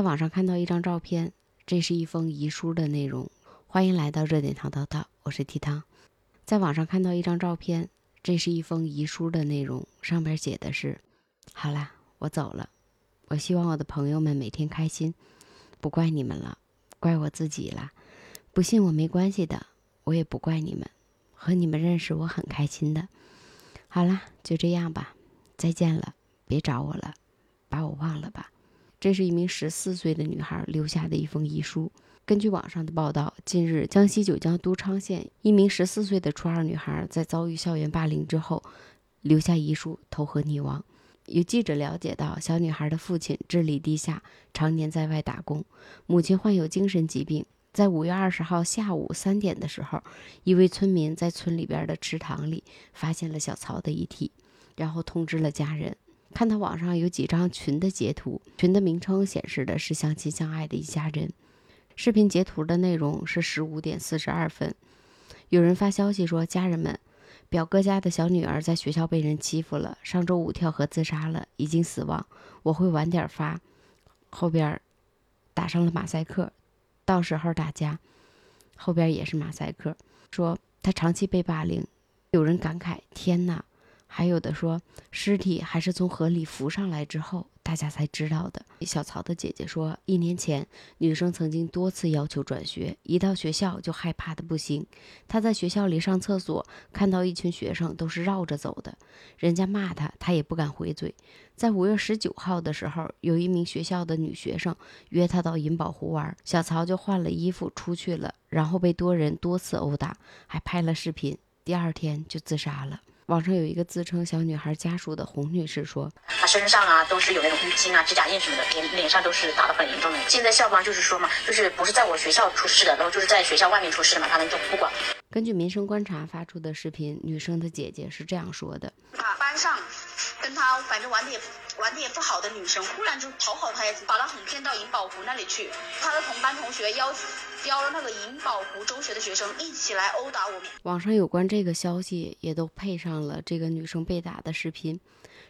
在网上看到一张照片，这是一封遗书的内容。欢迎来到热点糖叨叨，我是提汤。在网上看到一张照片，这是一封遗书的内容，上边写的是：“好啦，我走了。我希望我的朋友们每天开心，不怪你们了，怪我自己了。不信我没关系的，我也不怪你们。和你们认识我很开心的。好啦，就这样吧，再见了，别找我了，把我忘了吧。”这是一名十四岁的女孩留下的一封遗书。根据网上的报道，近日江西九江都昌县一名十四岁的初二女孩在遭遇校园霸凌之后，留下遗书投河溺亡。有记者了解到，小女孩的父亲智力低下，常年在外打工；母亲患有精神疾病。在五月二十号下午三点的时候，一位村民在村里边的池塘里发现了小曹的遗体，然后通知了家人。看到网上有几张群的截图，群的名称显示的是相亲相爱的一家人。视频截图的内容是十五点四十二分，有人发消息说：“家人们，表哥家的小女儿在学校被人欺负了，上周五跳河自杀了，已经死亡。我会晚点发。”后边打上了马赛克，到时候大家后边也是马赛克，说他长期被霸凌。有人感慨：“天哪！”还有的说，尸体还是从河里浮上来之后，大家才知道的。小曹的姐姐说，一年前女生曾经多次要求转学，一到学校就害怕的不行。她在学校里上厕所，看到一群学生都是绕着走的，人家骂她，她也不敢回嘴。在五月十九号的时候，有一名学校的女学生约她到银宝湖玩，小曹就换了衣服出去了，然后被多人多次殴打，还拍了视频，第二天就自杀了。网上有一个自称小女孩家属的洪女士说，她身上啊都是有那种淤青啊、指甲印什么的，脸脸上都是打得很严重的。现在校方就是说嘛，就是不是在我学校出事的，然后就是在学校外面出事的嘛，他们就不管。根据民生观察发出的视频，女生的姐姐是这样说的：班上跟他反正玩的也玩的也不好的女生，忽然就讨好她，把她哄骗到银宝湖那里去，她的同班同学邀。邀了那个银宝湖中学的学生一起来殴打我们。网上有关这个消息也都配上了这个女生被打的视频。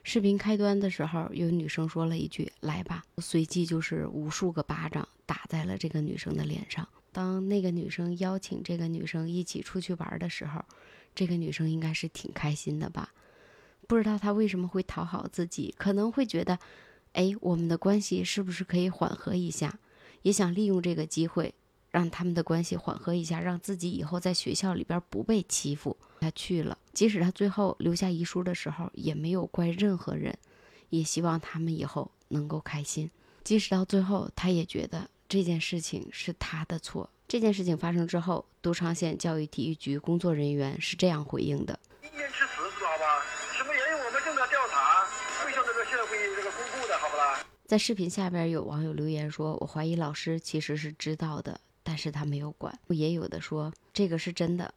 视频开端的时候，有女生说了一句“来吧”，随即就是无数个巴掌打在了这个女生的脸上。当那个女生邀请这个女生一起出去玩的时候，这个女生应该是挺开心的吧？不知道他为什么会讨好自己，可能会觉得，哎，我们的关系是不是可以缓和一下？也想利用这个机会。让他们的关系缓和一下，让自己以后在学校里边不被欺负。他去了，即使他最后留下遗书的时候，也没有怪任何人，也希望他们以后能够开心。即使到最后，他也觉得这件事情是他的错。这件事情发生之后，都昌县教育体育局工作人员是这样回应的：社会这个公布的，好不啦？在视频下边有网友留言说：“我怀疑老师其实是知道的。”但是他没有管，也有的说这个是真的。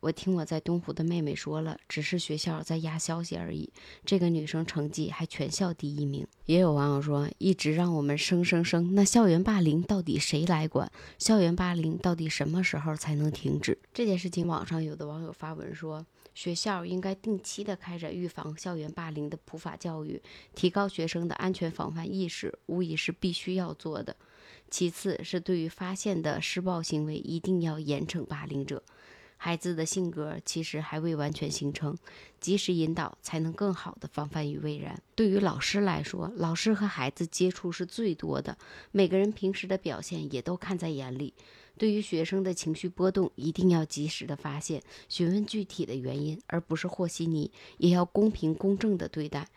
我听我在东湖的妹妹说了，只是学校在压消息而已。这个女生成绩还全校第一名。也有网友说，一直让我们生生生，那校园霸凌到底谁来管？校园霸凌到底什么时候才能停止？这件事情，网上有的网友发文说，学校应该定期的开展预防校园霸凌的普法教育，提高学生的安全防范意识，无疑是必须要做的。其次是对于发现的施暴行为，一定要严惩霸凌者。孩子的性格其实还未完全形成，及时引导才能更好的防范于未然。对于老师来说，老师和孩子接触是最多的，每个人平时的表现也都看在眼里。对于学生的情绪波动，一定要及时的发现，询问具体的原因，而不是和稀泥，也要公平公正的对待。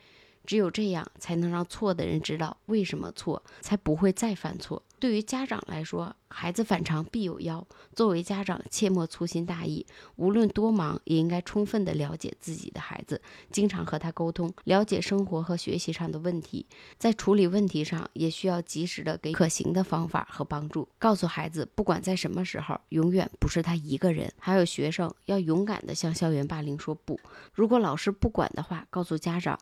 只有这样，才能让错的人知道为什么错，才不会再犯错。对于家长来说，孩子反常必有妖。作为家长，切莫粗心大意。无论多忙，也应该充分的了解自己的孩子，经常和他沟通，了解生活和学习上的问题。在处理问题上，也需要及时的给可行的方法和帮助。告诉孩子，不管在什么时候，永远不是他一个人。还有学生要勇敢的向校园霸凌说不。如果老师不管的话，告诉家长。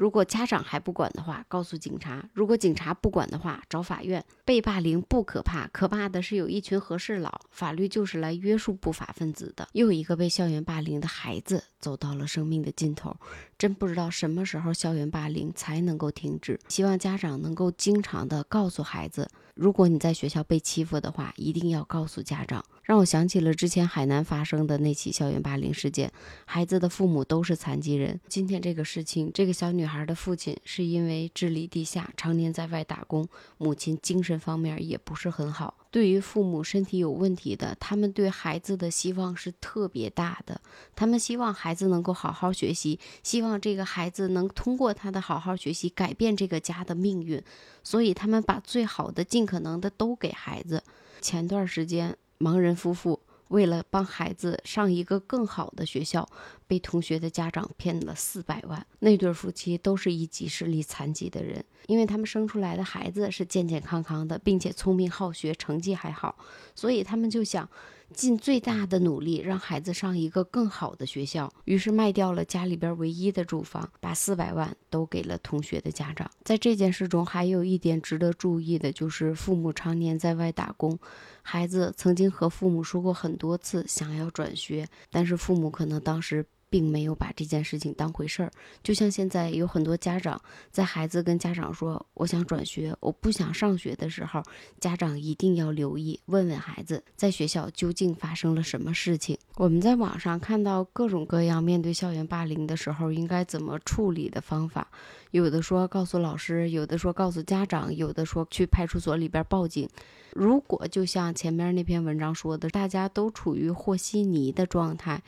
如果家长还不管的话，告诉警察；如果警察不管的话，找法院。被霸凌不可怕，可怕的是有一群和事佬，法律就是来约束不法分子的。又一个被校园霸凌的孩子走到了生命的尽头，真不知道什么时候校园霸凌才能够停止。希望家长能够经常的告诉孩子，如果你在学校被欺负的话，一定要告诉家长。让我想起了之前海南发生的那起校园霸凌事件，孩子的父母都是残疾人。今天这个事情，这个小女孩的父亲是因为智力低下，常年在外打工，母亲精神方面也不是很好。对于父母身体有问题的，他们对孩子的希望是特别大的，他们希望孩子能够好好学习，希望这个孩子能通过他的好好学习改变这个家的命运，所以他们把最好的、尽可能的都给孩子。前段时间。盲人夫妇为了帮孩子上一个更好的学校，被同学的家长骗了四百万。那对夫妻都是一级视力残疾的人，因为他们生出来的孩子是健健康康的，并且聪明好学，成绩还好，所以他们就想。尽最大的努力让孩子上一个更好的学校，于是卖掉了家里边唯一的住房，把四百万都给了同学的家长。在这件事中，还有一点值得注意的就是，父母常年在外打工，孩子曾经和父母说过很多次想要转学，但是父母可能当时。并没有把这件事情当回事儿，就像现在有很多家长在孩子跟家长说“我想转学，我不想上学”的时候，家长一定要留意，问问孩子在学校究竟发生了什么事情。我们在网上看到各种各样面对校园霸凌的时候应该怎么处理的方法，有的说告诉老师，有的说告诉家长，有的说去派出所里边报警。如果就像前面那篇文章说的，大家都处于和稀泥的状态。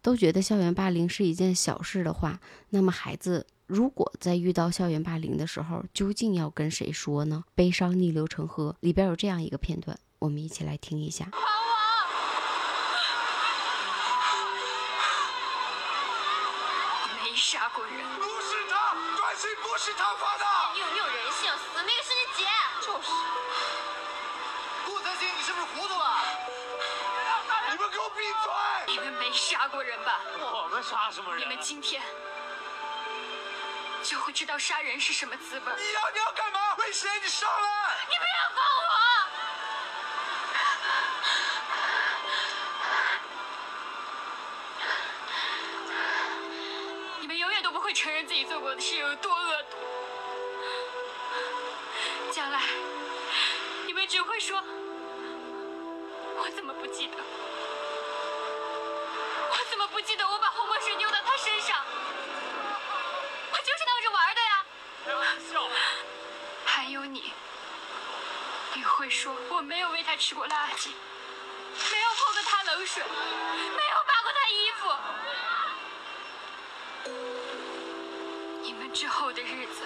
都觉得校园霸凌是一件小事的话，那么孩子如果在遇到校园霸凌的时候，究竟要跟谁说呢？悲伤逆流成河里边有这样一个片段，我们一起来听一下。没杀我闭嘴！你们没杀过人吧？我们杀什么人？你们今天就会知道杀人是什么滋味。你要你要干嘛？危险？你上来！你不要放我！你们永远都不会承认自己做过的事有多恶毒。将来，你们只会说：“我怎么不记得？”不记得我把红墨水丢到他身上，我就是闹着玩的呀。笑。还有你，你会说我没有喂他吃过垃圾，没有泼过他冷水，没有扒过他衣服。你们之后的日子，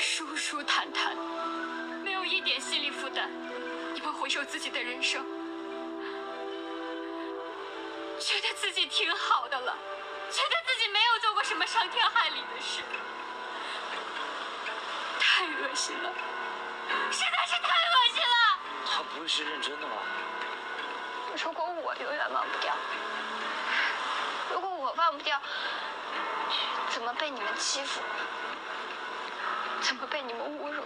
舒舒坦坦，没有一点心理负担，你们回首自己的人生。自己挺好的了，觉得自己没有做过什么伤天害理的事，太恶心了，实在是太恶心了。他不会是认真的吧？如果我永远忘不掉，如果我忘不掉，怎么被你们欺负，怎么被你们侮辱，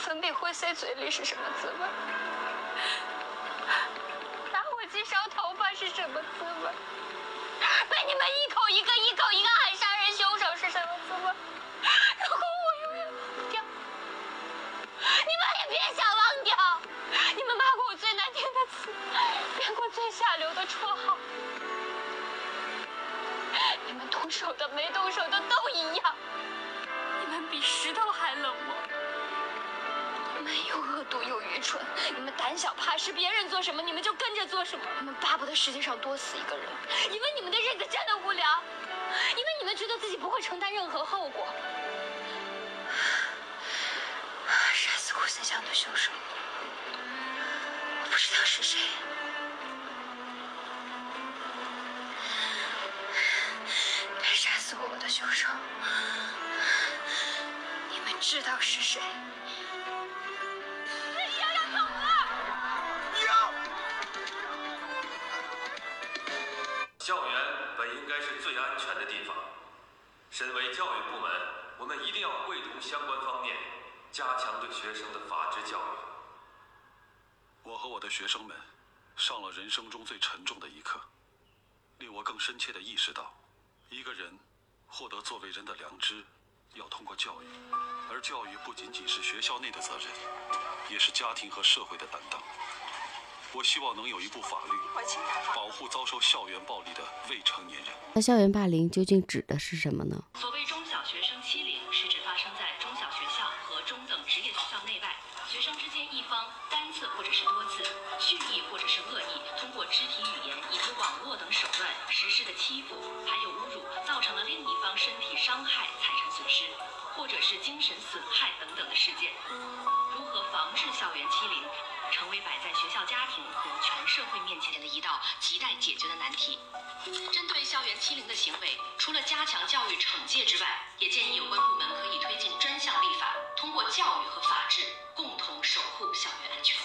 粉笔灰塞嘴里是什么滋味？烧头发是什么滋味？被你们一口一个、一口一个喊杀人凶手是什么滋味？如果我永远忘不掉，你们也别想忘掉。你们骂过我最难听的词，编过最下流的绰号，你们动手的、没动手的都一样。你们比石头还冷漠。又恶毒又愚蠢，你们胆小怕事，别人做什么你们就跟着做什么。你们巴不得世界上多死一个人，因为你们的日子真的无聊，因为你们觉得自己不会承担任何后果。杀死顾森湘的凶手，我不知道是谁。杀死我的凶手，你们知道是谁？全的地方，身为教育部门，我们一定要会同相关方面，加强对学生的法治教育。我和我的学生们上了人生中最沉重的一课，令我更深切地意识到，一个人获得作为人的良知，要通过教育，而教育不仅仅是学校内的责任，也是家庭和社会的担当。我希望能有一部法律，保护遭受校园暴力的未成年人。那校园霸凌究竟指的是什么呢？所谓中小学生欺凌，是指发生在中小学校和中等职业学校内外，学生之间一方单次或者是多次，蓄意或者是恶意，通过肢体语言以及网络等手段实施的欺负，还有侮辱，造成了另一方身体伤害、财产损失，或者是精神损害等等的事件。如何防治校园欺凌？成为摆在学校、家庭和全社会面前的一道亟待解决的难题。针对校园欺凌的行为，除了加强教育惩戒之外，也建议有关部门可以推进专项立法，通过教育和法治共同守护校园安全。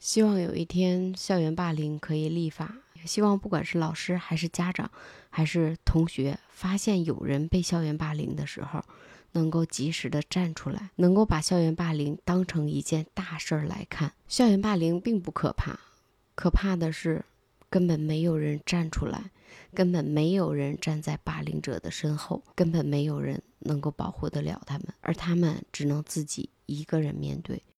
希望有一天校园霸凌可以立法，希望不管是老师还是家长，还是同学，发现有人被校园霸凌的时候。能够及时的站出来，能够把校园霸凌当成一件大事儿来看。校园霸凌并不可怕，可怕的是根本没有人站出来，根本没有人站在霸凌者的身后，根本没有人能够保护得了他们，而他们只能自己一个人面对。